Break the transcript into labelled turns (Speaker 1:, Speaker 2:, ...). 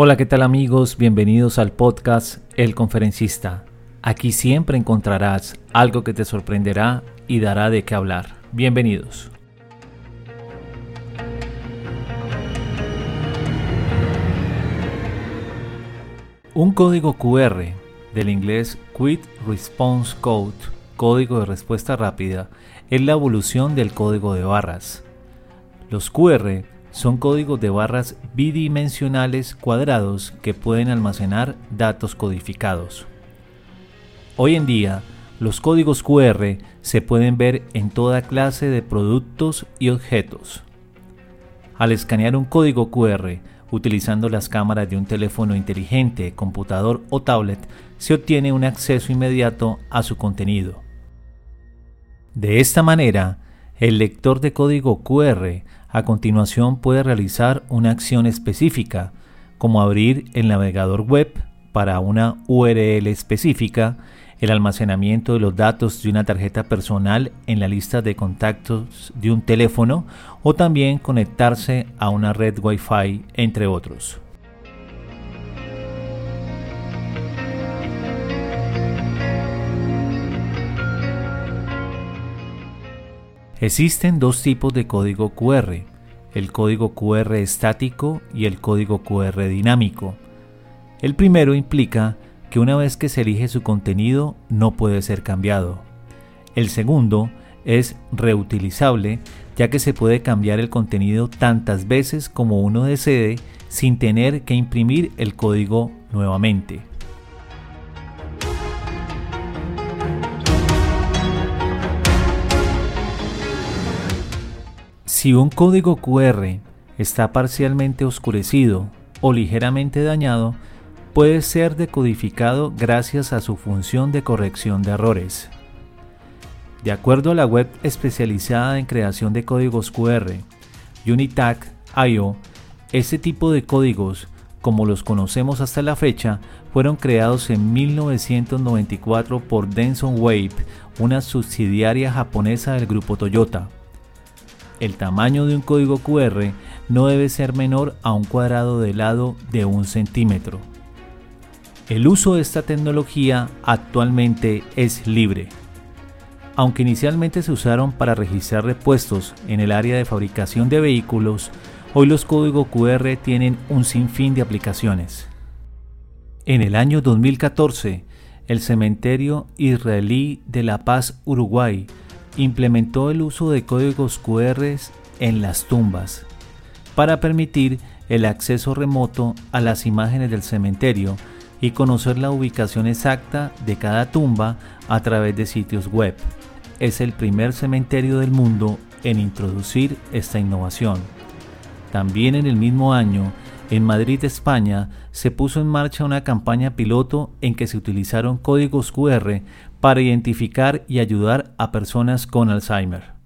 Speaker 1: Hola, ¿qué tal amigos? Bienvenidos al podcast El Conferencista. Aquí siempre encontrarás algo que te sorprenderá y dará de qué hablar. Bienvenidos. Un código QR, del inglés Quick Response Code, código de respuesta rápida, es la evolución del código de barras. Los QR son códigos de barras bidimensionales cuadrados que pueden almacenar datos codificados. Hoy en día, los códigos QR se pueden ver en toda clase de productos y objetos. Al escanear un código QR utilizando las cámaras de un teléfono inteligente, computador o tablet, se obtiene un acceso inmediato a su contenido. De esta manera, el lector de código QR a continuación puede realizar una acción específica, como abrir el navegador web para una URL específica, el almacenamiento de los datos de una tarjeta personal en la lista de contactos de un teléfono o también conectarse a una red Wi-Fi, entre otros. Existen dos tipos de código QR, el código QR estático y el código QR dinámico. El primero implica que una vez que se elige su contenido no puede ser cambiado. El segundo es reutilizable ya que se puede cambiar el contenido tantas veces como uno desee sin tener que imprimir el código nuevamente. Si un código QR está parcialmente oscurecido o ligeramente dañado, puede ser decodificado gracias a su función de corrección de errores. De acuerdo a la web especializada en creación de códigos QR, Unitac.io, este tipo de códigos, como los conocemos hasta la fecha, fueron creados en 1994 por Denson Wave, una subsidiaria japonesa del grupo Toyota. El tamaño de un código QR no debe ser menor a un cuadrado de lado de un centímetro. El uso de esta tecnología actualmente es libre. Aunque inicialmente se usaron para registrar repuestos en el área de fabricación de vehículos, hoy los códigos QR tienen un sinfín de aplicaciones. En el año 2014, el cementerio israelí de La Paz, Uruguay, implementó el uso de códigos QR en las tumbas para permitir el acceso remoto a las imágenes del cementerio y conocer la ubicación exacta de cada tumba a través de sitios web. Es el primer cementerio del mundo en introducir esta innovación. También en el mismo año, en Madrid, España, se puso en marcha una campaña piloto en que se utilizaron códigos QR para identificar y ayudar a personas con Alzheimer.